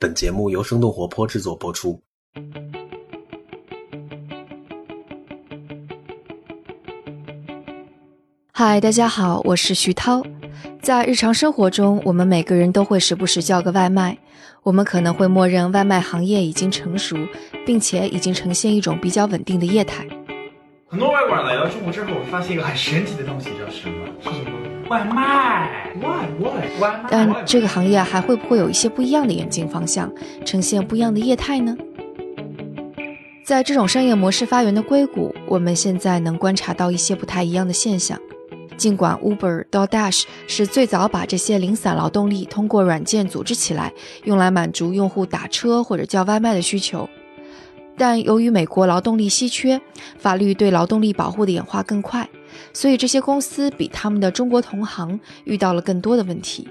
本节目由生动活泼制作播出。嗨，大家好，我是徐涛。在日常生活中，我们每个人都会时不时叫个外卖。我们可能会默认外卖行业已经成熟，并且已经呈现一种比较稳定的业态。很多外国人来到中国之后，发现一个很神奇的东西，叫什么？是什么？外卖。外外外卖。但这个行业还会不会有一些不一样的演进方向，呈现不一样的业态呢？在这种商业模式发源的硅谷，我们现在能观察到一些不太一样的现象。尽管 Uber、d o d a s h 是最早把这些零散劳动力通过软件组织起来，用来满足用户打车或者叫外卖的需求，但由于美国劳动力稀缺，法律对劳动力保护的演化更快，所以这些公司比他们的中国同行遇到了更多的问题。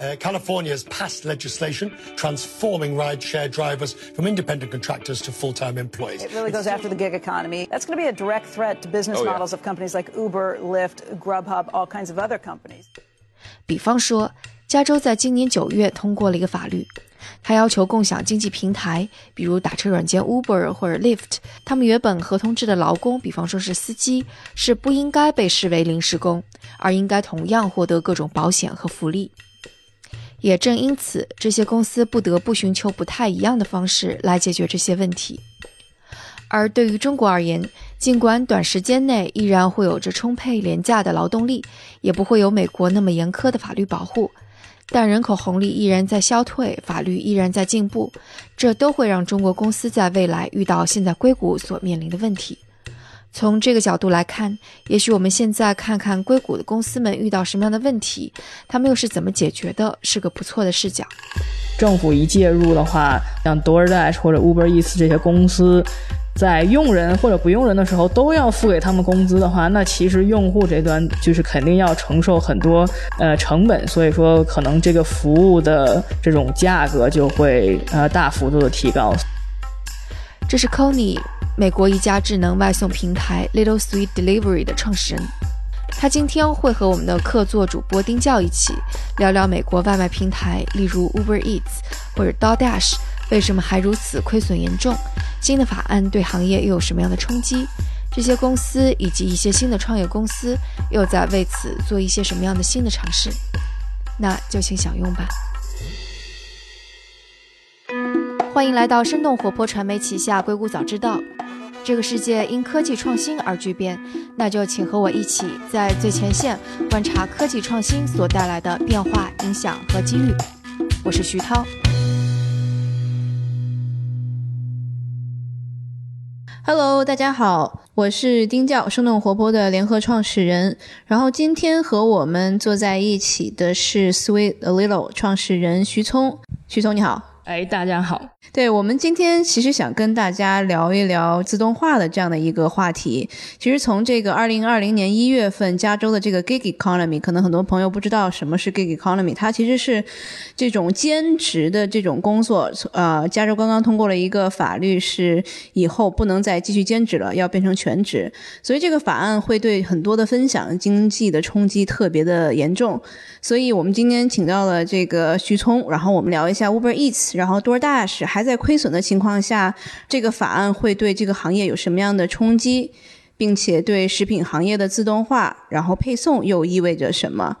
Uh, California has passed legislation transforming rideshare drivers from independent contractors to full-time employees. It really goes after the gig economy. That's going to be a direct threat to business Oh, yeah. models of companies like Uber, Lyft, Grubhub, all kinds of other companies. 比方说，加州在今年九月通过了一个法律， 他要求共享经济平台，比如打车软件 Uber 或者 Lyft，他们原本合同制的劳工，比方说是司机，是不应该被视为临时工，而应该同样获得各种保险和福利。也正因此，这些公司不得不寻求不太一样的方式来解决这些问题。而对于中国而言，尽管短时间内依然会有着充沛廉价的劳动力，也不会有美国那么严苛的法律保护，但人口红利依然在消退，法律依然在进步，这都会让中国公司在未来遇到现在硅谷所面临的问题。从这个角度来看，也许我们现在看看硅谷的公司们遇到什么样的问题，他们又是怎么解决的，是个不错的视角。政府一介入的话，像 DoorDash 或者 Uber Eats 这些公司，在用人或者不用人的时候都要付给他们工资的话，那其实用户这端就是肯定要承受很多呃成本，所以说可能这个服务的这种价格就会呃大幅度的提高。这是 Conny，美国一家智能外送平台 Little Sweet Delivery 的创始人。他今天会和我们的客座主播丁教一起聊聊美国外卖平台，例如 Uber Eats 或者 DoorDash，为什么还如此亏损严重？新的法案对行业又有什么样的冲击？这些公司以及一些新的创业公司又在为此做一些什么样的新的尝试？那就请享用吧。欢迎来到生动活泼传媒旗下《硅谷早知道》。这个世界因科技创新而巨变，那就请和我一起在最前线观察科技创新所带来的变化、影响和机遇。我是徐涛。Hello，大家好，我是丁教，生动活泼的联合创始人。然后今天和我们坐在一起的是 Sweet a Little 创始人徐聪。徐聪你好。哎，大家好，对我们今天其实想跟大家聊一聊自动化的这样的一个话题。其实从这个二零二零年一月份，加州的这个 gig economy，可能很多朋友不知道什么是 gig economy，它其实是这种兼职的这种工作。呃，加州刚刚通过了一个法律，是以后不能再继续兼职了，要变成全职。所以这个法案会对很多的分享经济的冲击特别的严重。所以我们今天请到了这个徐聪，然后我们聊一下 Uber Eats，然后 DoorDash 还在亏损的情况下，这个法案会对这个行业有什么样的冲击，并且对食品行业的自动化，然后配送又意味着什么？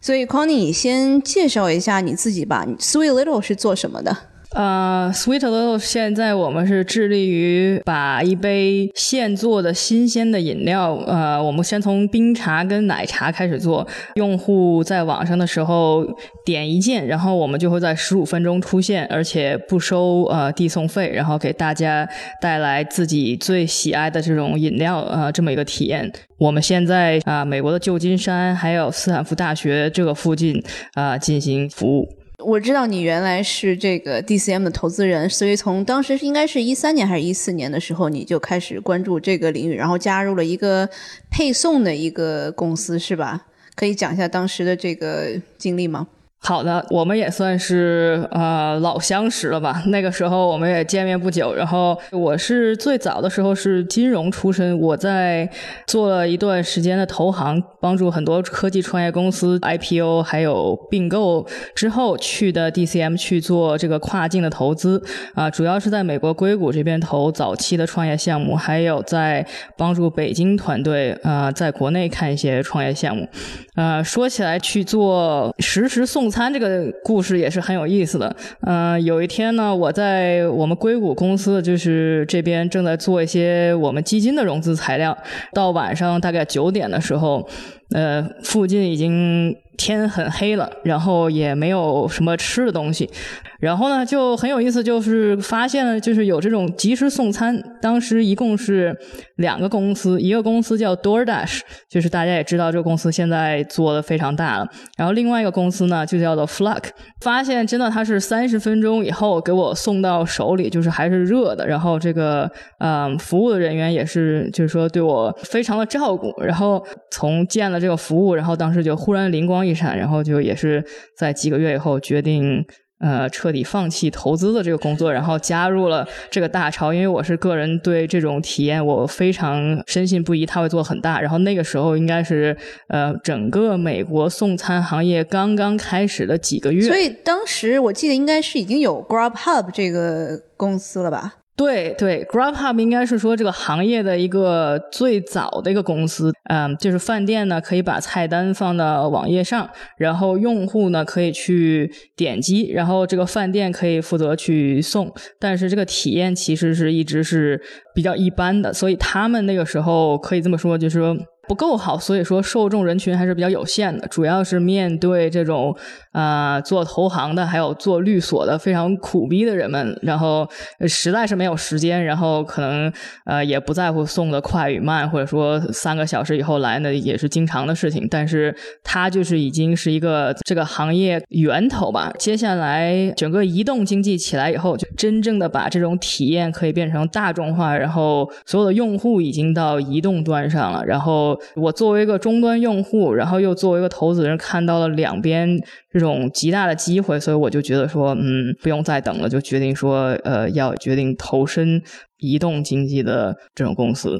所以 Connie，你先介绍一下你自己吧。Sweet Little 是做什么的？呃，Sweet Little 现在我们是致力于把一杯现做的新鲜的饮料，呃，我们先从冰茶跟奶茶开始做。用户在网上的时候点一件，然后我们就会在十五分钟出现，而且不收呃递送费，然后给大家带来自己最喜爱的这种饮料，呃，这么一个体验。我们现在啊、美国的旧金山还有斯坦福大学这个附近啊、进行服务。我知道你原来是这个 DCM 的投资人，所以从当时应该是一三年还是一四年的时候，你就开始关注这个领域，然后加入了一个配送的一个公司，是吧？可以讲一下当时的这个经历吗？好的，我们也算是呃老相识了吧？那个时候我们也见面不久。然后我是最早的时候是金融出身，我在做了一段时间的投行，帮助很多科技创业公司 IPO 还有并购之后去的 DCM 去做这个跨境的投资啊，主要是在美国硅谷这边投早期的创业项目，还有在帮助北京团队啊在国内看一些创业项目。呃，说起来去做实时送餐这个故事也是很有意思的。嗯，有一天呢，我在我们硅谷公司就是这边正在做一些我们基金的融资材料，到晚上大概九点的时候，呃，附近已经天很黑了，然后也没有什么吃的东西。然后呢，就很有意思，就是发现了，就是有这种即时送餐。当时一共是两个公司，一个公司叫 DoorDash，就是大家也知道这个公司现在做的非常大了。然后另外一个公司呢，就叫做 Fluck。发现真的它是三十分钟以后给我送到手里，就是还是热的。然后这个嗯，服务的人员也是，就是说对我非常的照顾。然后从见了这个服务，然后当时就忽然灵光一闪，然后就也是在几个月以后决定。呃，彻底放弃投资的这个工作，然后加入了这个大潮。因为我是个人对这种体验我非常深信不疑，它会做很大。然后那个时候应该是呃，整个美国送餐行业刚刚开始的几个月。所以当时我记得应该是已经有 Grubhub 这个公司了吧？对对，Grab Hub 应该是说这个行业的一个最早的一个公司，嗯，就是饭店呢可以把菜单放到网页上，然后用户呢可以去点击，然后这个饭店可以负责去送，但是这个体验其实是一直是比较一般的，所以他们那个时候可以这么说，就是说。不够好，所以说受众人群还是比较有限的，主要是面对这种啊做投行的，还有做律所的非常苦逼的人们，然后实在是没有时间，然后可能呃也不在乎送的快与慢，或者说三个小时以后来呢也是经常的事情，但是它就是已经是一个这个行业源头吧。接下来整个移动经济起来以后，就真正的把这种体验可以变成大众化，然后所有的用户已经到移动端上了，然后。我作为一个终端用户，然后又作为一个投资人，看到了两边这种极大的机会，所以我就觉得说，嗯，不用再等了，就决定说，呃，要决定投身移动经济的这种公司。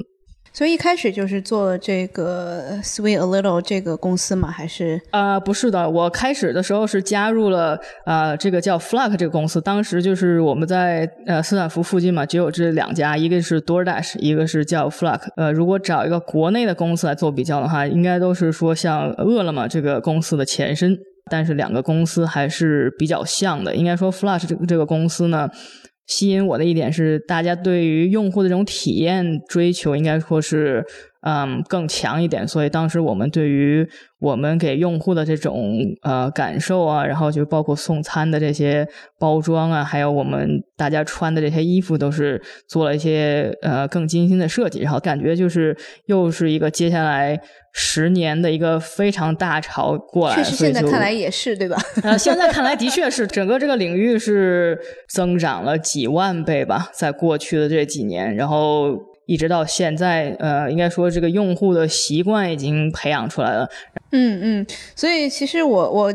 所以一开始就是做这个 Sweet a Little 这个公司吗？还是啊，不是的，我开始的时候是加入了啊这个叫 Fluck 这个公司。当时就是我们在呃斯坦福附近嘛，只有这两家，一个是 DoorDash，一个是叫 Fluck。呃，如果找一个国内的公司来做比较的话，应该都是说像饿了么这个公司的前身，但是两个公司还是比较像的。应该说 Fluck 这个这个公司呢。吸引我的一点是，大家对于用户的这种体验追求，应该说是嗯更强一点。所以当时我们对于我们给用户的这种呃感受啊，然后就包括送餐的这些包装啊，还有我们大家穿的这些衣服，都是做了一些呃更精心的设计。然后感觉就是又是一个接下来。十年的一个非常大潮过来，确实现在看来也是对吧？呃，现在看来的 确是整个这个领域是增长了几万倍吧，在过去的这几年，然后一直到现在，呃，应该说这个用户的习惯已经培养出来了。嗯嗯，所以其实我我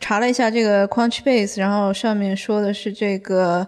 查了一下这个 Crunchbase，然后上面说的是这个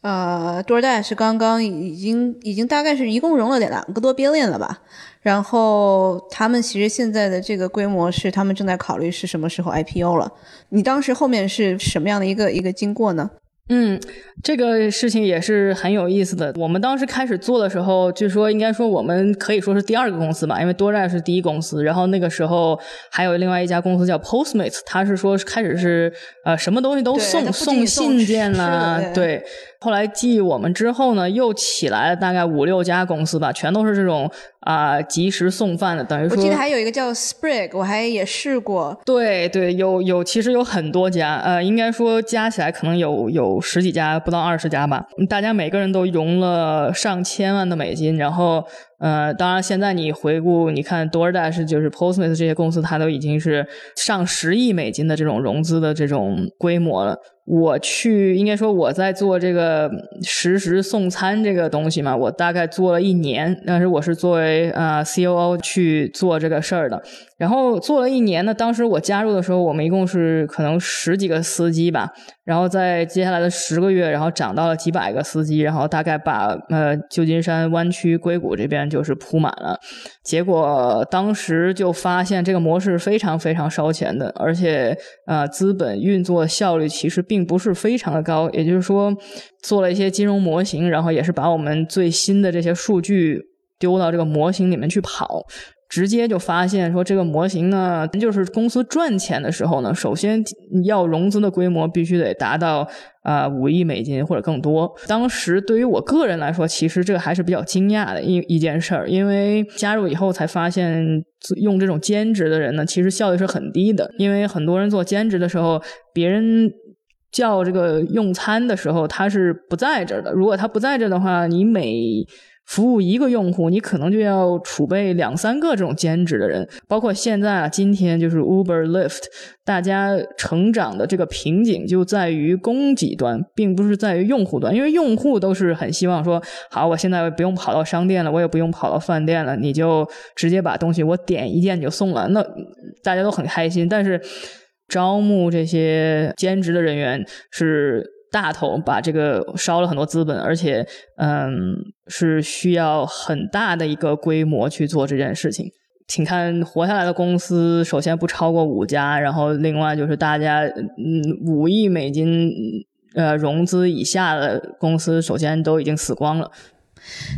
呃，DoorDash 刚刚已经已经大概是一共融了两个多 billion 了吧。然后他们其实现在的这个规模是他们正在考虑是什么时候 IPO 了。你当时后面是什么样的一个一个经过呢？嗯，这个事情也是很有意思的。我们当时开始做的时候，据说应该说我们可以说是第二个公司吧，因为多站是第一公司。然后那个时候还有另外一家公司叫 Postmates，他是说开始是呃什么东西都送送信件啦，对。后来继我们之后呢，又起来了大概五六家公司吧，全都是这种啊即时送饭的，等于说。我记得还有一个叫 Sprig，我还也试过。对对，有有，其实有很多家，呃，应该说加起来可能有有十几家，不到二十家吧。大家每个人都融了上千万的美金，然后。呃，当然现在你回顾，你看 DoorDash 就是 Postmates 这些公司，它都已经是上十亿美金的这种融资的这种规模了。我去，应该说我在做这个实时送餐这个东西嘛，我大概做了一年，但是我是作为呃 COO 去做这个事儿的。然后做了一年呢，当时我加入的时候，我们一共是可能十几个司机吧。然后在接下来的十个月，然后涨到了几百个司机，然后大概把呃旧金山湾区硅谷这边就是铺满了。结果当时就发现这个模式非常非常烧钱的，而且呃资本运作效率其实并不是非常的高。也就是说，做了一些金融模型，然后也是把我们最新的这些数据丢到这个模型里面去跑。直接就发现说，这个模型呢，就是公司赚钱的时候呢，首先要融资的规模必须得达到啊五亿美金或者更多。当时对于我个人来说，其实这个还是比较惊讶的一一件事儿，因为加入以后才发现，用这种兼职的人呢，其实效率是很低的。因为很多人做兼职的时候，别人叫这个用餐的时候，他是不在这儿的。如果他不在这儿的话，你每服务一个用户，你可能就要储备两三个这种兼职的人。包括现在啊，今天就是 Uber、Lyft，大家成长的这个瓶颈就在于供给端，并不是在于用户端。因为用户都是很希望说，好，我现在不用跑到商店了，我也不用跑到饭店了，你就直接把东西我点一件就送了，那大家都很开心。但是招募这些兼职的人员是。大头把这个烧了很多资本，而且，嗯，是需要很大的一个规模去做这件事情。请看活下来的公司，首先不超过五家，然后另外就是大家，嗯，五亿美金呃融资以下的公司，首先都已经死光了。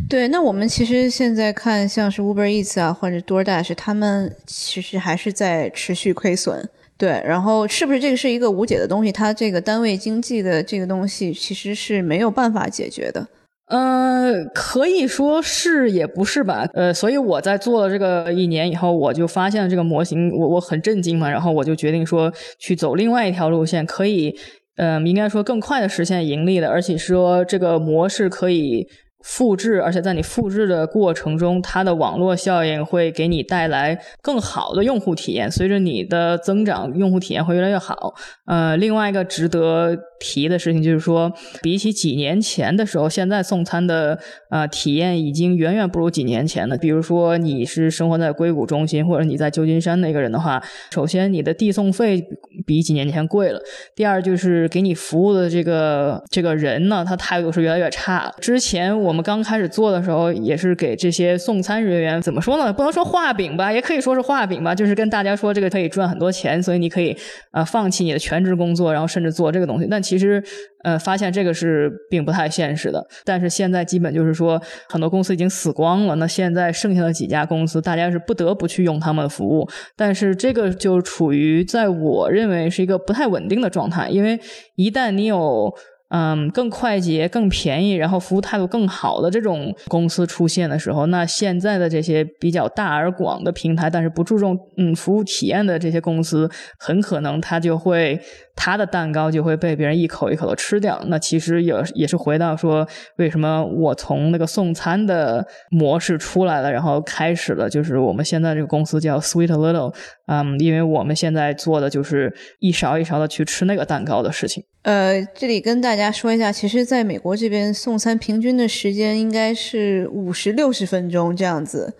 对，那我们其实现在看，像是 Uber Eats 啊，或者 DoorDash，他们其实还是在持续亏损。对，然后是不是这个是一个无解的东西？它这个单位经济的这个东西其实是没有办法解决的。呃，可以说是也不是吧。呃，所以我在做了这个一年以后，我就发现了这个模型，我我很震惊嘛。然后我就决定说去走另外一条路线，可以，嗯，应该说更快的实现盈利的，而且说这个模式可以。复制，而且在你复制的过程中，它的网络效应会给你带来更好的用户体验。随着你的增长，用户体验会越来越好。呃，另外一个值得提的事情就是说，比起几年前的时候，现在送餐的呃体验已经远远不如几年前了。比如说，你是生活在硅谷中心，或者你在旧金山那个人的话，首先你的递送费比几年前贵了。第二就是给你服务的这个这个人呢，他态度是越来越差。之前。我们刚开始做的时候，也是给这些送餐人员怎么说呢？不能说画饼吧，也可以说是画饼吧，就是跟大家说这个可以赚很多钱，所以你可以啊放弃你的全职工作，然后甚至做这个东西。但其实呃，发现这个是并不太现实的。但是现在基本就是说，很多公司已经死光了。那现在剩下的几家公司，大家是不得不去用他们的服务。但是这个就处于在我认为是一个不太稳定的状态，因为一旦你有。嗯，更快捷、更便宜，然后服务态度更好的这种公司出现的时候，那现在的这些比较大而广的平台，但是不注重嗯服务体验的这些公司，很可能它就会它的蛋糕就会被别人一口一口的吃掉。那其实也也是回到说，为什么我从那个送餐的模式出来了，然后开始了就是我们现在这个公司叫 Sweet Little，嗯，因为我们现在做的就是一勺一勺的去吃那个蛋糕的事情。呃，这里跟大家说一下，其实，在美国这边送餐平均的时间应该是五十六十分钟这样子，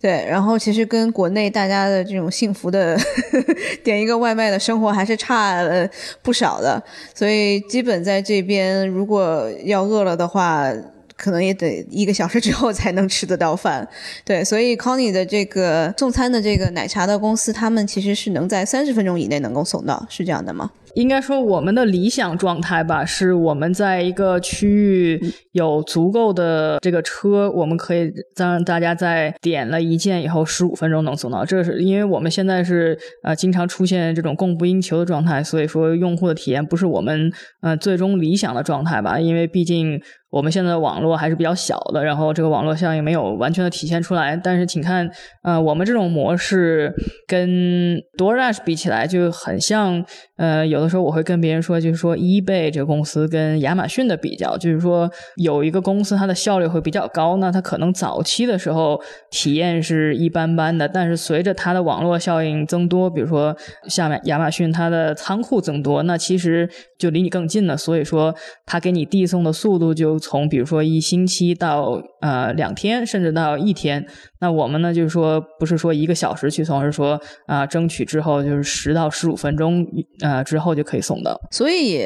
对。然后，其实跟国内大家的这种幸福的 点一个外卖的生活还是差了不少的。所以，基本在这边，如果要饿了的话，可能也得一个小时之后才能吃得到饭。对，所以康尼的这个送餐的这个奶茶的公司，他们其实是能在三十分钟以内能够送到，是这样的吗？应该说，我们的理想状态吧，是我们在一个区域有足够的这个车，我们可以让大家在点了一件以后，十五分钟能送到。这是因为我们现在是呃经常出现这种供不应求的状态，所以说用户的体验不是我们呃最终理想的状态吧。因为毕竟我们现在的网络还是比较小的，然后这个网络效应没有完全的体现出来。但是请看，呃，我们这种模式跟 DoorDash 比起来就很像。呃，有的时候我会跟别人说，就是说，eBay 这个公司跟亚马逊的比较，就是说有有一个公司它的效率会比较高，那它可能早期的时候体验是一般般的，但是随着它的网络效应增多，比如说下面亚马逊它的仓库增多，那其实就离你更近了，所以说它给你递送的速度就从比如说一星期到呃两天，甚至到一天。那我们呢，就是说不是说一个小时去送，而是说啊，争取之后就是十到十五分钟。呃，之后就可以送到，所以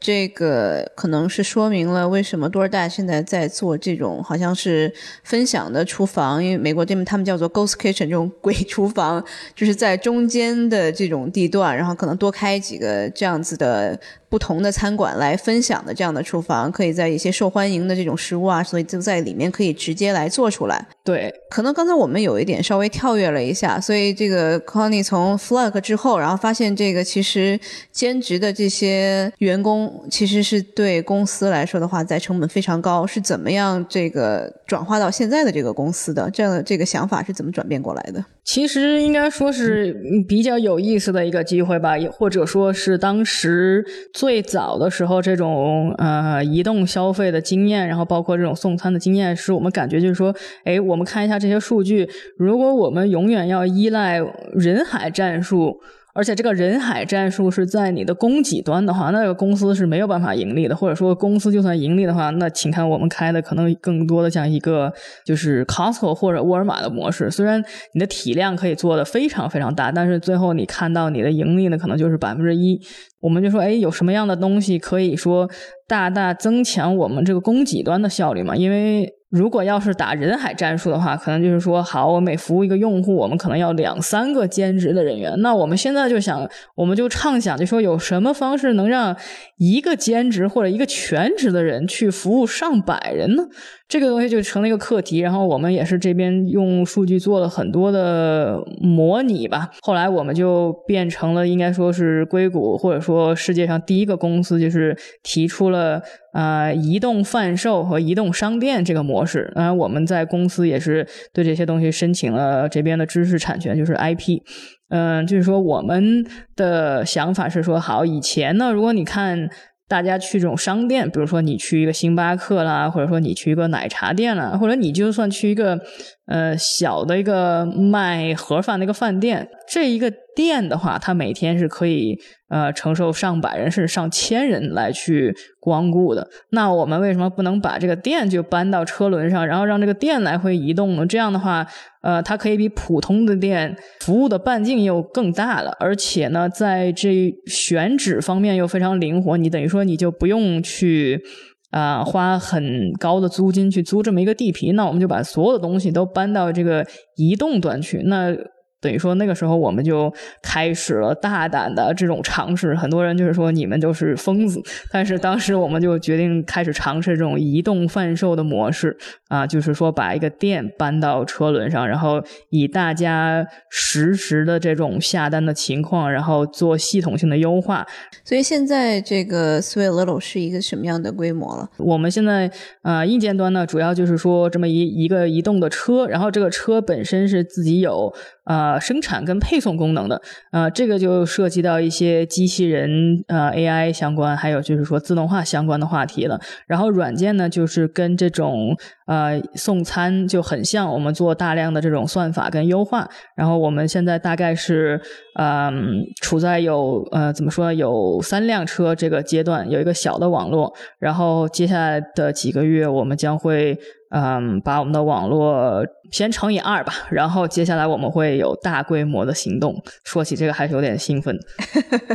这个可能是说明了为什么多尔大现在在做这种好像是分享的厨房，因为美国这边他们叫做 ghost kitchen 这种鬼 厨房，就是在中间的这种地段，然后可能多开几个这样子的。不同的餐馆来分享的这样的厨房，可以在一些受欢迎的这种食物啊，所以就在里面可以直接来做出来。对，可能刚才我们有一点稍微跳跃了一下，所以这个 Connie 从 Flag 之后，然后发现这个其实兼职的这些员工其实是对公司来说的话，在成本非常高，是怎么样这个转化到现在的这个公司的？这样的这个想法是怎么转变过来的？其实应该说是比较有意思的一个机会吧，也或者说是当时最早的时候这种呃移动消费的经验，然后包括这种送餐的经验，使我们感觉就是说，哎，我们看一下这些数据，如果我们永远要依赖人海战术。而且这个人海战术是在你的供给端的话，那个公司是没有办法盈利的。或者说，公司就算盈利的话，那请看我们开的可能更多的像一个就是 Costco 或者沃尔玛的模式。虽然你的体量可以做的非常非常大，但是最后你看到你的盈利呢，可能就是百分之一。我们就说，哎，有什么样的东西可以说大大增强我们这个供给端的效率嘛？因为如果要是打人海战术的话，可能就是说，好，我每服务一个用户，我们可能要两三个兼职的人员。那我们现在就想，我们就畅想，就说有什么方式能让一个兼职或者一个全职的人去服务上百人呢？这个东西就成了一个课题。然后我们也是这边用数据做了很多的模拟吧。后来我们就变成了，应该说是硅谷或者说世界上第一个公司，就是提出了。啊，移动贩售和移动商店这个模式，当然，我们在公司也是对这些东西申请了这边的知识产权，就是 IP。嗯，就是说我们的想法是说，好，以前呢，如果你看大家去这种商店，比如说你去一个星巴克啦，或者说你去一个奶茶店啦，或者你就算去一个。呃，小的一个卖盒饭的一个饭店，这一个店的话，它每天是可以呃承受上百人甚至上千人来去光顾的。那我们为什么不能把这个店就搬到车轮上，然后让这个店来回移动呢？这样的话，呃，它可以比普通的店服务的半径又更大了，而且呢，在这选址方面又非常灵活。你等于说你就不用去。啊，花很高的租金去租这么一个地皮，那我们就把所有的东西都搬到这个移动端去。那。等于说那个时候我们就开始了大胆的这种尝试，很多人就是说你们就是疯子，但是当时我们就决定开始尝试这种移动贩售的模式啊，就是说把一个店搬到车轮上，然后以大家实时的这种下单的情况，然后做系统性的优化。所以现在这个 Sweet Little 是一个什么样的规模了？我们现在啊硬件端呢，主要就是说这么一一个移动的车，然后这个车本身是自己有。呃，生产跟配送功能的，呃，这个就涉及到一些机器人、呃 AI 相关，还有就是说自动化相关的话题了。然后软件呢，就是跟这种呃送餐就很像，我们做大量的这种算法跟优化。然后我们现在大概是嗯处在有呃怎么说有三辆车这个阶段，有一个小的网络。然后接下来的几个月，我们将会。嗯，把我们的网络先乘以二吧，然后接下来我们会有大规模的行动。说起这个还是有点兴奋。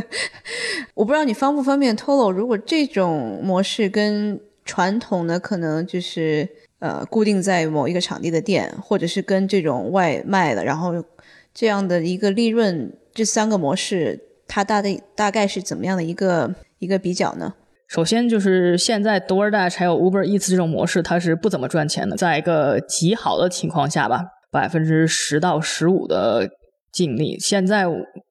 我不知道你方不方便透露，如果这种模式跟传统的可能就是呃固定在某一个场地的店，或者是跟这种外卖的，然后这样的一个利润，这三个模式它大的大概是怎么样的一个一个比较呢？首先就是现在 DoorDash 还有 Uber Eats 这种模式，它是不怎么赚钱的。在一个极好的情况下吧，百分之十到十五的净利。现在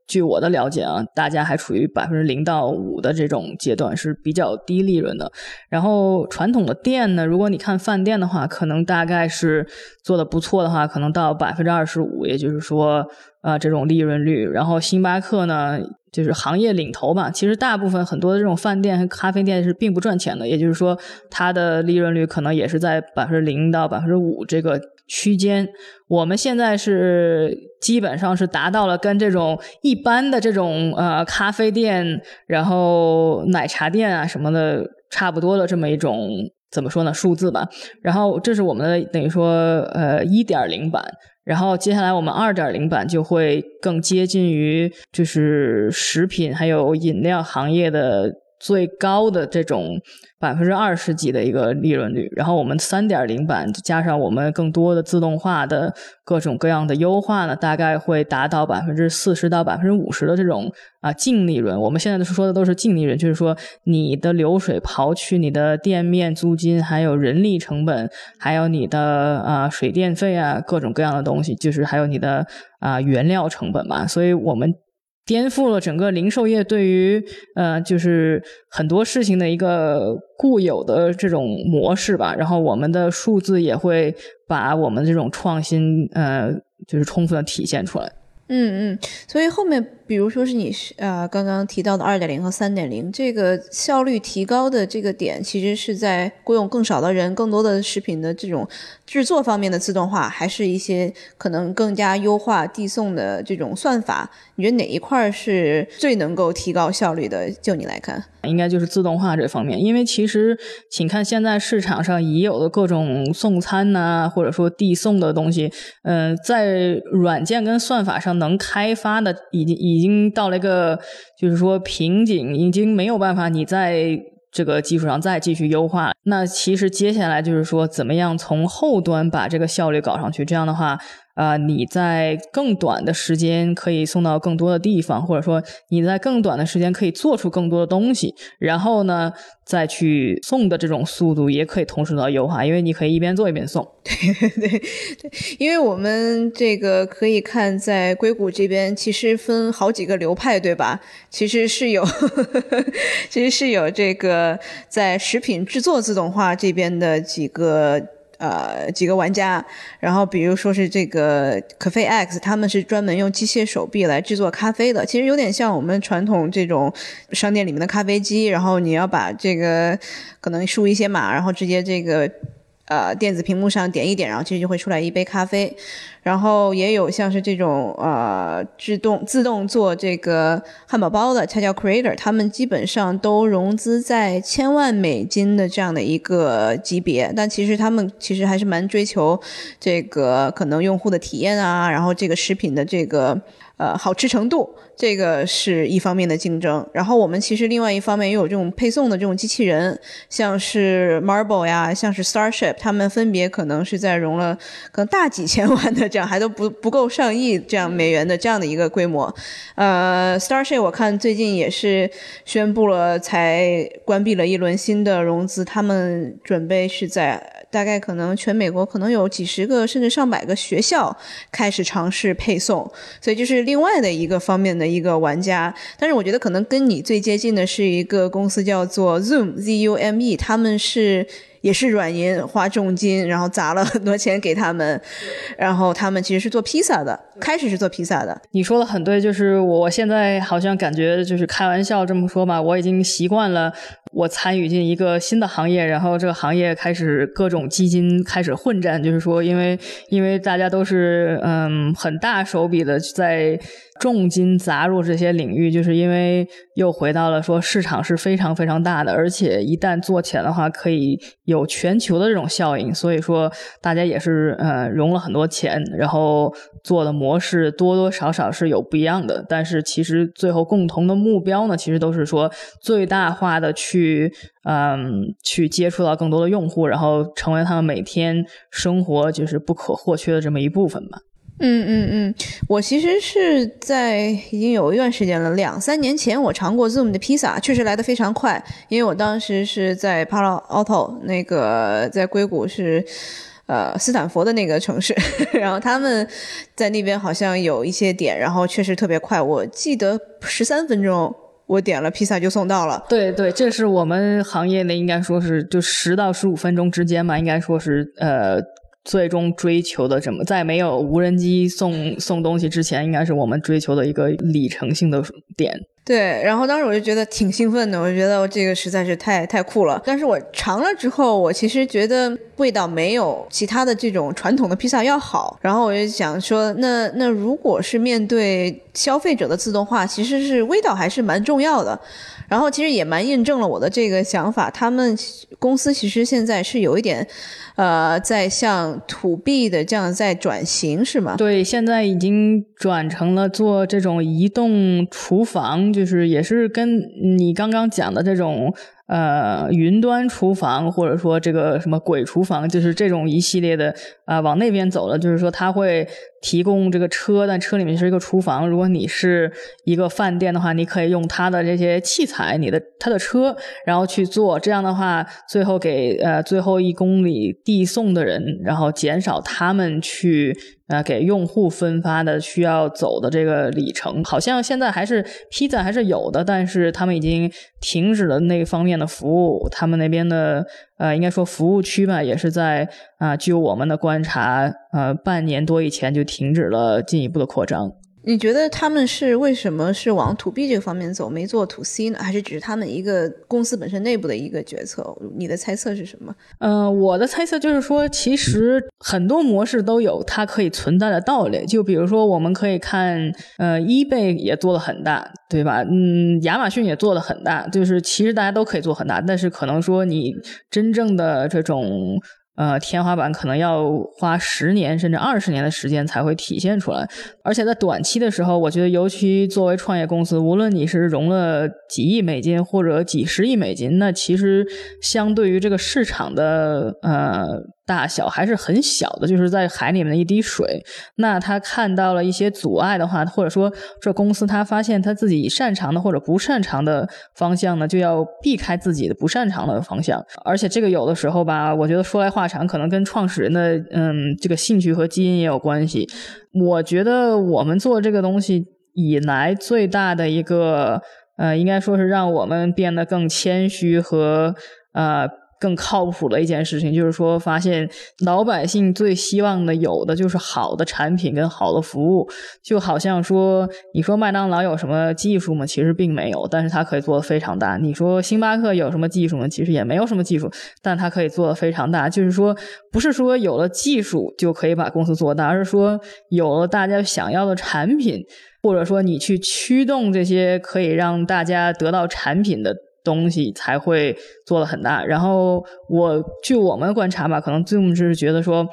据我的了解啊，大家还处于百分之零到五的这种阶段，是比较低利润的。然后传统的店呢，如果你看饭店的话，可能大概是做的不错的话，可能到百分之二十五，也就是说，呃，这种利润率。然后星巴克呢，就是行业领头吧。其实大部分很多的这种饭店和咖啡店是并不赚钱的，也就是说，它的利润率可能也是在百分之零到百分之五这个。区间，我们现在是基本上是达到了跟这种一般的这种呃咖啡店，然后奶茶店啊什么的差不多的这么一种怎么说呢数字吧。然后这是我们的等于说呃一点零版，然后接下来我们二点零版就会更接近于就是食品还有饮料行业的最高的这种。百分之二十几的一个利润率，然后我们三点零版加上我们更多的自动化的各种各样的优化呢，大概会达到百分之四十到百分之五十的这种啊净利润。我们现在说的都是净利润，就是说你的流水刨去你的店面租金，还有人力成本，还有你的啊水电费啊各种各样的东西，就是还有你的啊原料成本嘛，所以我们。颠覆了整个零售业对于呃，就是很多事情的一个固有的这种模式吧。然后我们的数字也会把我们这种创新呃，就是充分的体现出来。嗯嗯，所以后面比如说是你呃刚刚提到的二点零和三点零，这个效率提高的这个点，其实是在雇佣更少的人、更多的食品的这种制作方面的自动化，还是一些可能更加优化递送的这种算法？你觉得哪一块是最能够提高效率的？就你来看，应该就是自动化这方面，因为其实请看现在市场上已有的各种送餐呐，或者说递送的东西，嗯，在软件跟算法上。能开发的已经已已经到了一个，就是说瓶颈，已经没有办法你在这个基础上再继续优化。那其实接下来就是说，怎么样从后端把这个效率搞上去？这样的话。啊，你在更短的时间可以送到更多的地方，或者说你在更短的时间可以做出更多的东西，然后呢，再去送的这种速度也可以同时到优化，因为你可以一边做一边送。对对对，因为我们这个可以看在硅谷这边，其实分好几个流派，对吧？其实是有，其实是有这个在食品制作自动化这边的几个。呃，几个玩家，然后比如说是这个 Cafe X，他们是专门用机械手臂来制作咖啡的，其实有点像我们传统这种商店里面的咖啡机，然后你要把这个可能输一些码，然后直接这个。呃，电子屏幕上点一点，然后其实就会出来一杯咖啡。然后也有像是这种呃，自动自动做这个汉堡包的，它叫 Creator，他们基本上都融资在千万美金的这样的一个级别。但其实他们其实还是蛮追求这个可能用户的体验啊，然后这个食品的这个呃好吃程度。这个是一方面的竞争，然后我们其实另外一方面又有这种配送的这种机器人，像是 Marble 呀，像是 Starship，他们分别可能是在融了可能大几千万的这样，还都不不够上亿这样美元的这样的一个规模。呃，Starship 我看最近也是宣布了，才关闭了一轮新的融资，他们准备是在。大概可能全美国可能有几十个甚至上百个学校开始尝试配送，所以就是另外的一个方面的一个玩家。但是我觉得可能跟你最接近的是一个公司叫做 Zoom Z U M E，他们是。也是软银花重金，然后砸了很多钱给他们，然后他们其实是做披萨的，开始是做披萨的。你说的很对，就是我现在好像感觉就是开玩笑这么说吧，我已经习惯了我参与进一个新的行业，然后这个行业开始各种基金开始混战，就是说因为因为大家都是嗯很大手笔的在。重金砸入这些领域，就是因为又回到了说市场是非常非常大的，而且一旦做起来的话，可以有全球的这种效应。所以说，大家也是呃融了很多钱，然后做的模式多多少少是有不一样的。但是其实最后共同的目标呢，其实都是说最大化的去嗯去接触到更多的用户，然后成为他们每天生活就是不可或缺的这么一部分吧。嗯嗯嗯，我其实是在已经有一段时间了，两三年前我尝过 Zoom 的披萨，确实来的非常快，因为我当时是在 Palo Alto 那个在硅谷是。呃斯坦福的那个城市，然后他们在那边好像有一些点，然后确实特别快，我记得十三分钟。我点了披萨就送到了，对对，这是我们行业内应该说是就十到十五分钟之间嘛，应该说是呃最终追求的什么，在没有无人机送送东西之前，应该是我们追求的一个里程性的点。对，然后当时我就觉得挺兴奋的，我觉得这个实在是太太酷了。但是我尝了之后，我其实觉得味道没有其他的这种传统的披萨要好。然后我就想说，那那如果是面对消费者的自动化，其实是味道还是蛮重要的。然后其实也蛮印证了我的这个想法，他们公司其实现在是有一点。呃，在向 to B 的这样在转型是吗？对，现在已经转成了做这种移动厨房，就是也是跟你刚刚讲的这种。呃，云端厨房或者说这个什么鬼厨房，就是这种一系列的啊，往那边走了。就是说，它会提供这个车，但车里面是一个厨房。如果你是一个饭店的话，你可以用它的这些器材，你的它的车，然后去做。这样的话，最后给呃最后一公里递送的人，然后减少他们去。呃，给用户分发的需要走的这个里程，好像现在还是披萨还是有的，但是他们已经停止了那方面的服务。他们那边的呃，应该说服务区吧，也是在啊，据我们的观察，呃，半年多以前就停止了进一步的扩张。你觉得他们是为什么是往 to B 这个方面走，没做 to C 呢？还是只是他们一个公司本身内部的一个决策？你的猜测是什么？嗯，我的猜测就是说，其实很多模式都有它可以存在的道理。就比如说，我们可以看，呃，eBay 也做的很大，对吧？嗯，亚马逊也做的很大，就是其实大家都可以做很大，但是可能说你真正的这种。呃，天花板可能要花十年甚至二十年的时间才会体现出来，而且在短期的时候，我觉得尤其作为创业公司，无论你是融了几亿美金或者几十亿美金，那其实相对于这个市场的呃。大小还是很小的，就是在海里面的一滴水。那他看到了一些阻碍的话，或者说这公司他发现他自己擅长的或者不擅长的方向呢，就要避开自己的不擅长的方向。而且这个有的时候吧，我觉得说来话长，可能跟创始人的嗯这个兴趣和基因也有关系。我觉得我们做这个东西以来最大的一个呃，应该说是让我们变得更谦虚和呃。更靠谱的一件事情，就是说，发现老百姓最希望的有的就是好的产品跟好的服务。就好像说，你说麦当劳有什么技术吗？其实并没有，但是它可以做的非常大。你说星巴克有什么技术吗？其实也没有什么技术，但它可以做的非常大。就是说，不是说有了技术就可以把公司做大，而是说有了大家想要的产品，或者说你去驱动这些可以让大家得到产品的。东西才会做的很大，然后我据我们观察吧，可能 Zoom 是觉得说，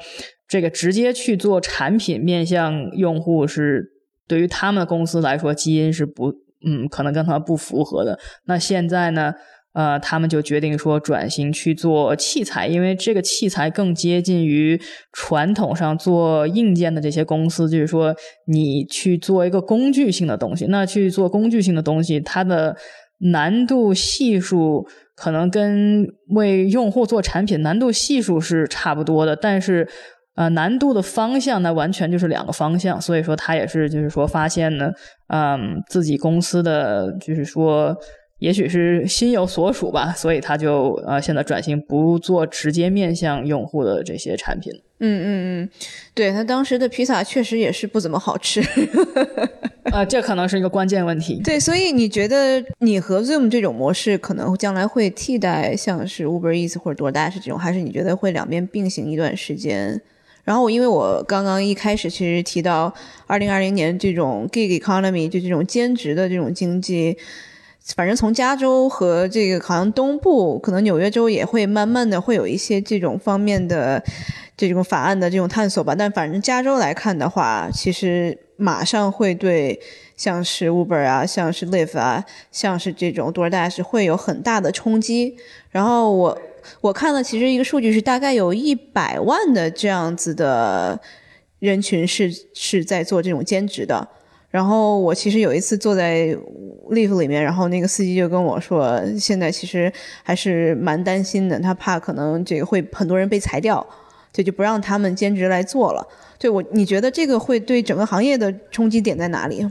这个直接去做产品面向用户是对于他们公司来说基因是不，嗯，可能跟他不符合的。那现在呢，呃，他们就决定说转型去做器材，因为这个器材更接近于传统上做硬件的这些公司，就是说你去做一个工具性的东西，那去做工具性的东西，它的。难度系数可能跟为用户做产品难度系数是差不多的，但是呃难度的方向那完全就是两个方向，所以说他也是就是说发现呢，嗯自己公司的就是说也许是心有所属吧，所以他就呃现在转型不做直接面向用户的这些产品。嗯嗯嗯，对他当时的披萨确实也是不怎么好吃，呃，这可能是一个关键问题。对，所以你觉得你和 Zoom 这种模式可能将来会替代像是 Uber Eats 或者 DoorDash 这种，还是你觉得会两边并行一段时间？然后我因为我刚刚一开始其实提到二零二零年这种 Gig Economy 就这种兼职的这种经济。反正从加州和这个好像东部，可能纽约州也会慢慢的会有一些这种方面的这种法案的这种探索吧。但反正加州来看的话，其实马上会对像是 Uber 啊，像是 l i f e 啊，像是这种 DoorDash 会有很大的冲击。然后我我看了，其实一个数据是大概有一百万的这样子的人群是是在做这种兼职的。然后我其实有一次坐在，Live 里面，然后那个司机就跟我说，现在其实还是蛮担心的，他怕可能这个会很多人被裁掉，就就不让他们兼职来做了。对我，你觉得这个会对整个行业的冲击点在哪里？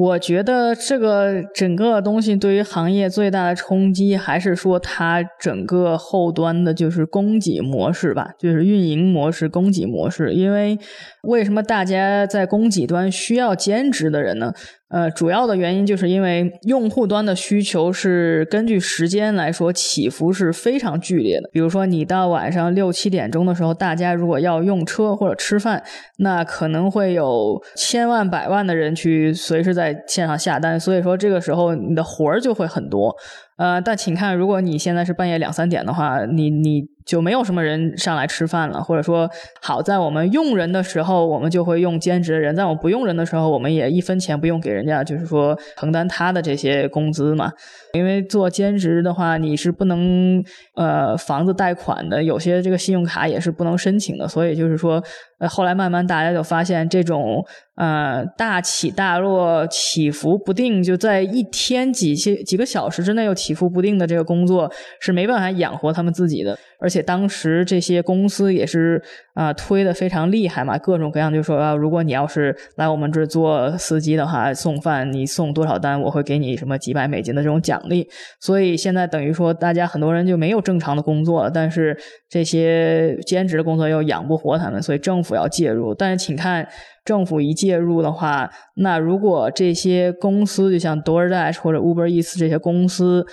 我觉得这个整个东西对于行业最大的冲击，还是说它整个后端的就是供给模式吧，就是运营模式、供给模式。因为为什么大家在供给端需要兼职的人呢？呃，主要的原因就是因为用户端的需求是根据时间来说起伏是非常剧烈的。比如说，你到晚上六七点钟的时候，大家如果要用车或者吃饭，那可能会有千万百万的人去随时在线上下单，所以说这个时候你的活儿就会很多。呃，但请看，如果你现在是半夜两三点的话，你你。就没有什么人上来吃饭了，或者说，好在我们用人的时候，我们就会用兼职的人；在我们不用人的时候，我们也一分钱不用给人家，就是说承担他的这些工资嘛。因为做兼职的话，你是不能呃房子贷款的，有些这个信用卡也是不能申请的，所以就是说，呃后来慢慢大家就发现，这种呃大起大落、起伏不定，就在一天几些几个小时之内又起伏不定的这个工作，是没办法养活他们自己的。而且当时这些公司也是啊推的非常厉害嘛，各种各样就说啊，如果你要是来我们这做司机的话，送饭你送多少单，我会给你什么几百美金的这种奖励。所以现在等于说，大家很多人就没有正常的工作了，但是这些兼职的工作又养不活他们，所以政府要介入。但是请看，政府一介入的话，那如果这些公司就像 DoorDash 或者 Uber Eats 这些公司。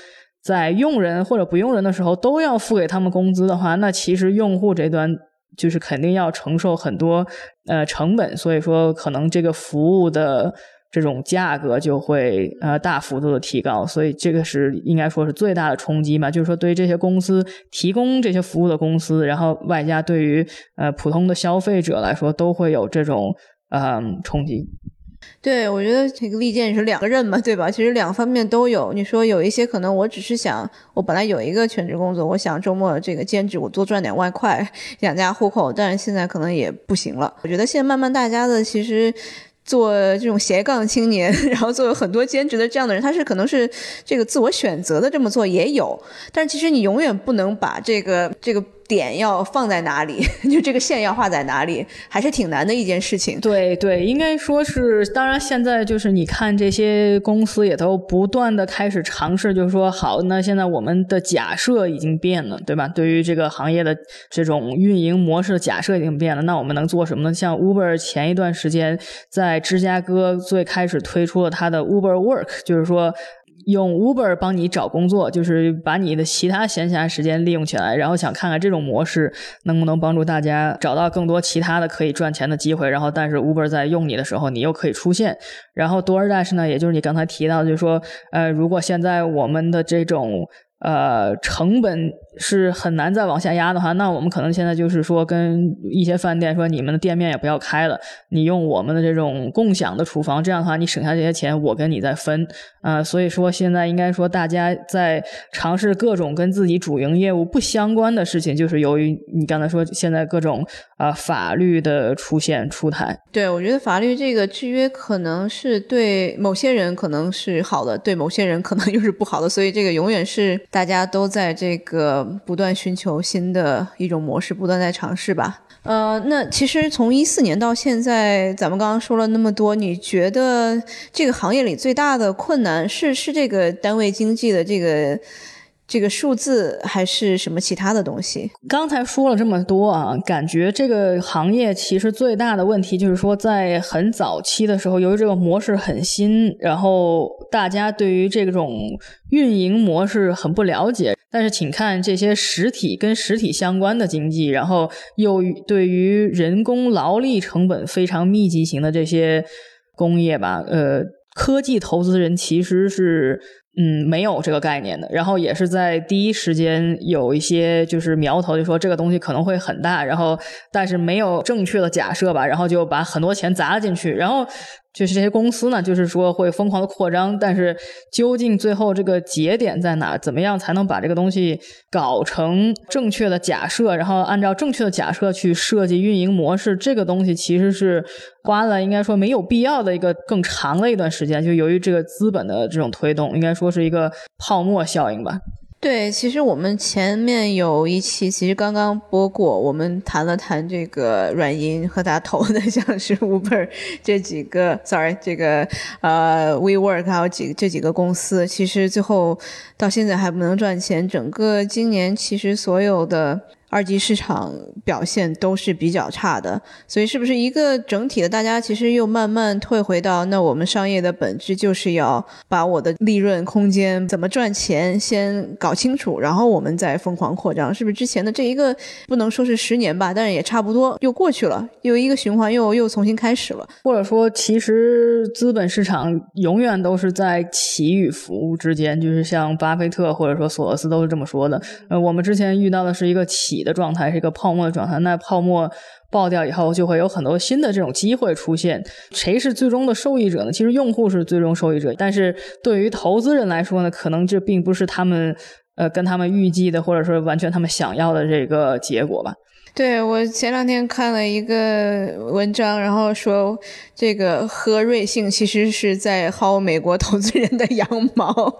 在用人或者不用人的时候都要付给他们工资的话，那其实用户这端就是肯定要承受很多呃成本，所以说可能这个服务的这种价格就会呃大幅度的提高，所以这个是应该说是最大的冲击嘛，就是说对于这些公司提供这些服务的公司，然后外加对于呃普通的消费者来说都会有这种嗯冲击。对，我觉得这个利剑是两个刃嘛，对吧？其实两方面都有。你说有一些可能，我只是想，我本来有一个全职工作，我想周末这个兼职，我多赚点外快，养家糊口。但是现在可能也不行了。我觉得现在慢慢大家的其实做这种斜杠青年，然后做很多兼职的这样的人，他是可能是这个自我选择的这么做也有。但是其实你永远不能把这个这个。点要放在哪里？就这个线要画在哪里，还是挺难的一件事情。对对，应该说是，当然现在就是你看这些公司也都不断的开始尝试，就是说好，那现在我们的假设已经变了，对吧？对于这个行业的这种运营模式的假设已经变了，那我们能做什么呢？像 Uber 前一段时间在芝加哥最开始推出了它的 Uber Work，就是说。用 Uber 帮你找工作，就是把你的其他闲暇时间利用起来，然后想看看这种模式能不能帮助大家找到更多其他的可以赚钱的机会。然后，但是 Uber 在用你的时候，你又可以出现。然后 DoorDash 呢，也就是你刚才提到，就是说，呃，如果现在我们的这种。呃，成本是很难再往下压的话，那我们可能现在就是说，跟一些饭店说，你们的店面也不要开了，你用我们的这种共享的厨房，这样的话，你省下这些钱，我跟你再分。啊，所以说现在应该说，大家在尝试各种跟自己主营业务不相关的事情，就是由于你刚才说现在各种啊法律的出现出台。对，我觉得法律这个制约可能是对某些人可能是好的，对某些人可能 又是不好的，所以这个永远是。大家都在这个不断寻求新的一种模式，不断在尝试吧。呃，那其实从一四年到现在，咱们刚刚说了那么多，你觉得这个行业里最大的困难是是这个单位经济的这个？这个数字还是什么其他的东西？刚才说了这么多啊，感觉这个行业其实最大的问题就是说，在很早期的时候，由于这个模式很新，然后大家对于这种运营模式很不了解。但是，请看这些实体跟实体相关的经济，然后又对于人工劳力成本非常密集型的这些工业吧，呃，科技投资人其实是。嗯，没有这个概念的，然后也是在第一时间有一些就是苗头，就说这个东西可能会很大，然后但是没有正确的假设吧，然后就把很多钱砸了进去，然后。就是这些公司呢，就是说会疯狂的扩张，但是究竟最后这个节点在哪？怎么样才能把这个东西搞成正确的假设，然后按照正确的假设去设计运营模式？这个东西其实是花了应该说没有必要的一个更长的一段时间，就由于这个资本的这种推动，应该说是一个泡沫效应吧。对，其实我们前面有一期，其实刚刚播过，我们谈了谈这个软银和他投的，像是 Uber 这几个，sorry，这个呃 WeWork 还有几这几个公司，其实最后到现在还不能赚钱。整个今年其实所有的。二级市场表现都是比较差的，所以是不是一个整体的？大家其实又慢慢退回到那我们商业的本质就是要把我的利润空间怎么赚钱先搞清楚，然后我们再疯狂扩张，是不是？之前的这一个不能说是十年吧，但是也差不多又过去了，又一个循环又又重新开始了。或者说，其实资本市场永远都是在起与伏之间，就是像巴菲特或者说索罗斯都是这么说的。呃，我们之前遇到的是一个起。的状态是一个泡沫的状态，那泡沫爆掉以后，就会有很多新的这种机会出现。谁是最终的受益者呢？其实用户是最终受益者，但是对于投资人来说呢，可能这并不是他们呃跟他们预计的，或者说完全他们想要的这个结果吧。对我前两天看了一个文章，然后说这个喝瑞幸其实是在薅美国投资人的羊毛，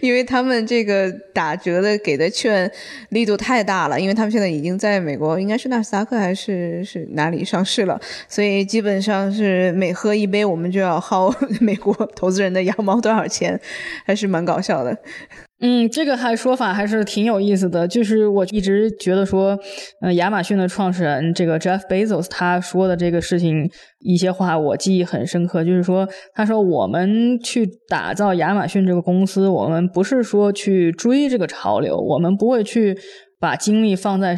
因为他们这个打折的给的券力度太大了，因为他们现在已经在美国应该是纳斯达克还是是哪里上市了，所以基本上是每喝一杯我们就要薅 美国投资人的羊毛多少钱，还是蛮搞笑的。嗯，这个还说法还是挺有意思的。就是我一直觉得说，呃，亚马逊的创始人这个 Jeff Bezos 他说的这个事情一些话，我记忆很深刻。就是说，他说我们去打造亚马逊这个公司，我们不是说去追这个潮流，我们不会去把精力放在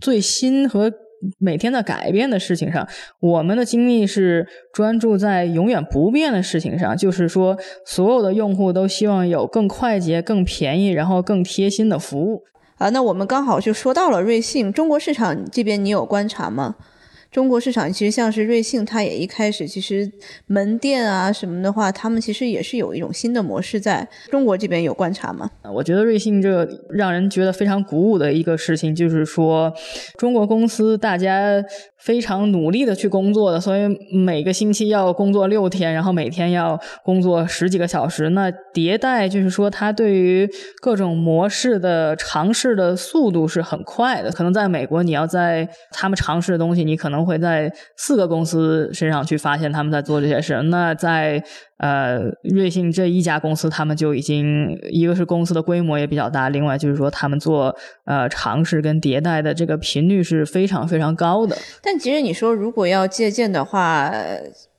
最新和。每天的改变的事情上，我们的精力是专注在永远不变的事情上。就是说，所有的用户都希望有更快捷、更便宜，然后更贴心的服务。啊，那我们刚好就说到了瑞幸，中国市场这边你有观察吗？中国市场其实像是瑞幸，它也一开始其实门店啊什么的话，他们其实也是有一种新的模式在中国这边有观察吗？我觉得瑞幸这让人觉得非常鼓舞的一个事情，就是说中国公司大家。非常努力的去工作的，所以每个星期要工作六天，然后每天要工作十几个小时。那迭代就是说，他对于各种模式的尝试的速度是很快的。可能在美国，你要在他们尝试的东西，你可能会在四个公司身上去发现他们在做这些事。那在呃，瑞幸这一家公司，他们就已经一个是公司的规模也比较大，另外就是说他们做呃尝试跟迭代的这个频率是非常非常高的。但其实你说如果要借鉴的话，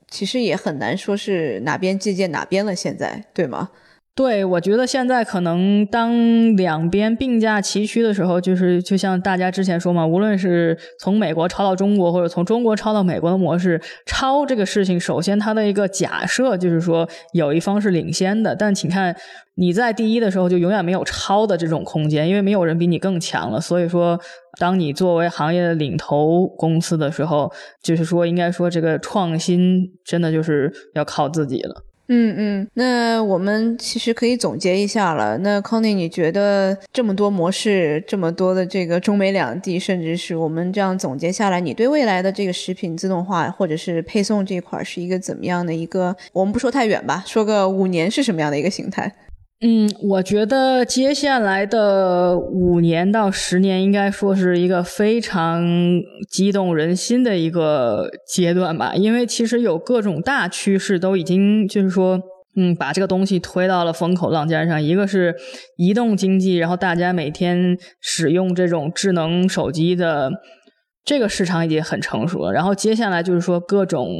其实也很难说是哪边借鉴哪边了，现在对吗？对，我觉得现在可能当两边并驾齐驱的时候，就是就像大家之前说嘛，无论是从美国抄到中国，或者从中国抄到美国的模式，抄这个事情，首先它的一个假设就是说有一方是领先的，但请看你在第一的时候就永远没有抄的这种空间，因为没有人比你更强了。所以说，当你作为行业的领头公司的时候，就是说应该说这个创新真的就是要靠自己了。嗯嗯，那我们其实可以总结一下了。那康妮你觉得这么多模式，这么多的这个中美两地，甚至是我们这样总结下来，你对未来的这个食品自动化或者是配送这一块是一个怎么样的一个？我们不说太远吧，说个五年是什么样的一个形态？嗯，我觉得接下来的五年到十年，应该说是一个非常激动人心的一个阶段吧。因为其实有各种大趋势都已经就是说，嗯，把这个东西推到了风口浪尖上。一个是移动经济，然后大家每天使用这种智能手机的这个市场已经很成熟了。然后接下来就是说各种。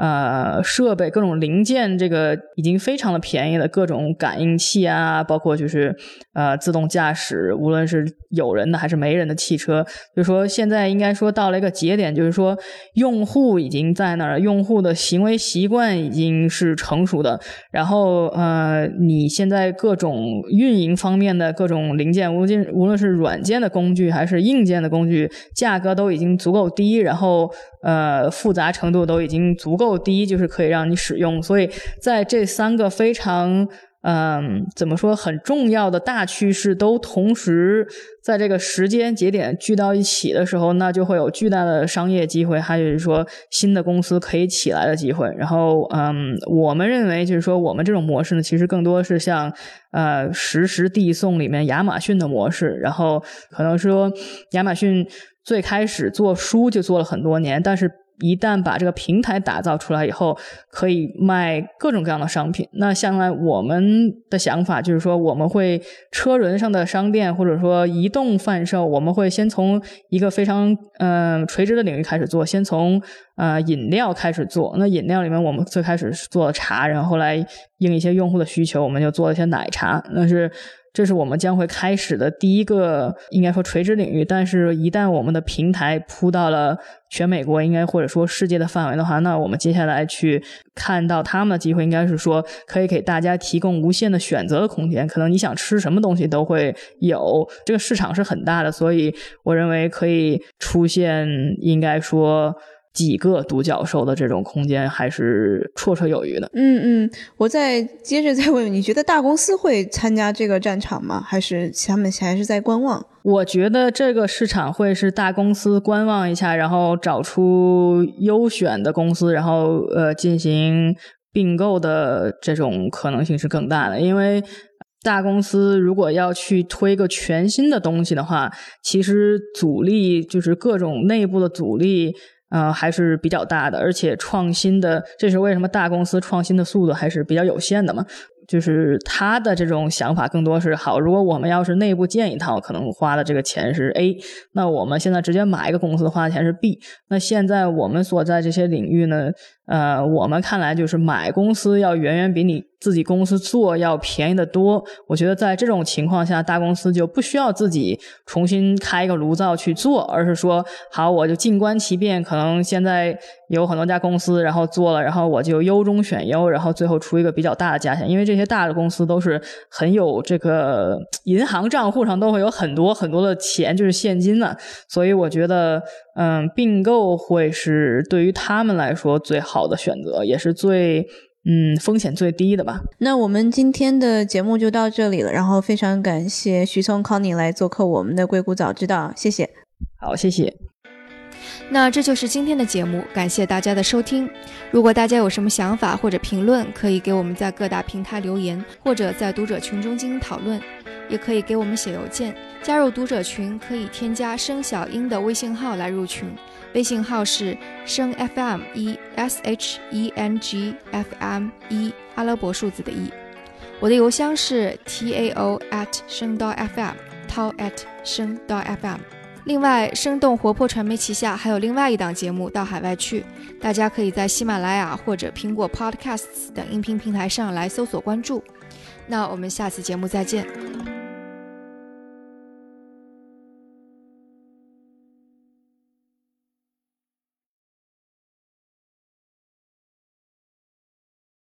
呃，设备各种零件，这个已经非常的便宜了。各种感应器啊，包括就是呃自动驾驶，无论是有人的还是没人的汽车，就是说现在应该说到了一个节点，就是说用户已经在那儿，用户的行为习惯已经是成熟的。然后呃，你现在各种运营方面的各种零件，无论无论是软件的工具还是硬件的工具，价格都已经足够低，然后呃复杂程度都已经足够。低就是可以让你使用，所以在这三个非常嗯，怎么说很重要的大趋势都同时在这个时间节点聚到一起的时候，那就会有巨大的商业机会，还有就是说新的公司可以起来的机会。然后，嗯，我们认为就是说我们这种模式呢，其实更多是像呃实时递送里面亚马逊的模式。然后可能说亚马逊最开始做书就做了很多年，但是。一旦把这个平台打造出来以后，可以卖各种各样的商品。那相来我们的想法就是说，我们会车轮上的商店或者说移动贩售，我们会先从一个非常嗯垂直的领域开始做，先从呃饮料开始做。那饮料里面，我们最开始是做茶，然后后来应一些用户的需求，我们就做了一些奶茶。那是。这是我们将会开始的第一个，应该说垂直领域。但是，一旦我们的平台铺到了全美国，应该或者说世界的范围的话，那我们接下来去看到他们的机会，应该是说可以给大家提供无限的选择的空间。可能你想吃什么东西都会有，这个市场是很大的，所以我认为可以出现，应该说。几个独角兽的这种空间还是绰绰有余的。嗯嗯，我再接着再问问，你觉得大公司会参加这个战场吗？还是他们还是在观望？我觉得这个市场会是大公司观望一下，然后找出优选的公司，然后呃进行并购的这种可能性是更大的。因为大公司如果要去推个全新的东西的话，其实阻力就是各种内部的阻力。呃，还是比较大的，而且创新的，这是为什么大公司创新的速度还是比较有限的嘛？就是他的这种想法更多是好，如果我们要是内部建一套，可能花的这个钱是 A，那我们现在直接买一个公司花的钱是 B。那现在我们所在这些领域呢，呃，我们看来就是买公司要远远比你。自己公司做要便宜的多，我觉得在这种情况下，大公司就不需要自己重新开一个炉灶去做，而是说，好，我就静观其变。可能现在有很多家公司，然后做了，然后我就优中选优，然后最后出一个比较大的价钱。因为这些大的公司都是很有这个银行账户上都会有很多很多的钱，就是现金呢。所以我觉得，嗯，并购会是对于他们来说最好的选择，也是最。嗯，风险最低的吧。那我们今天的节目就到这里了，然后非常感谢徐聪 Conny 来做客我们的硅谷早知道，谢谢。好，谢谢。那这就是今天的节目，感谢大家的收听。如果大家有什么想法或者评论，可以给我们在各大平台留言，或者在读者群中进行讨论，也可以给我们写邮件。加入读者群可以添加声小英的微信号来入群。微信号是声 FM 一 S H E N G F M 一阿拉伯数字的一，我的邮箱是 T A O at 声道 FM Tao at 声道 FM。另外，生动活泼传媒旗下还有另外一档节目《到海外去》，大家可以在喜马拉雅或者苹果 Podcasts 等音频平台上来搜索关注。那我们下次节目再见。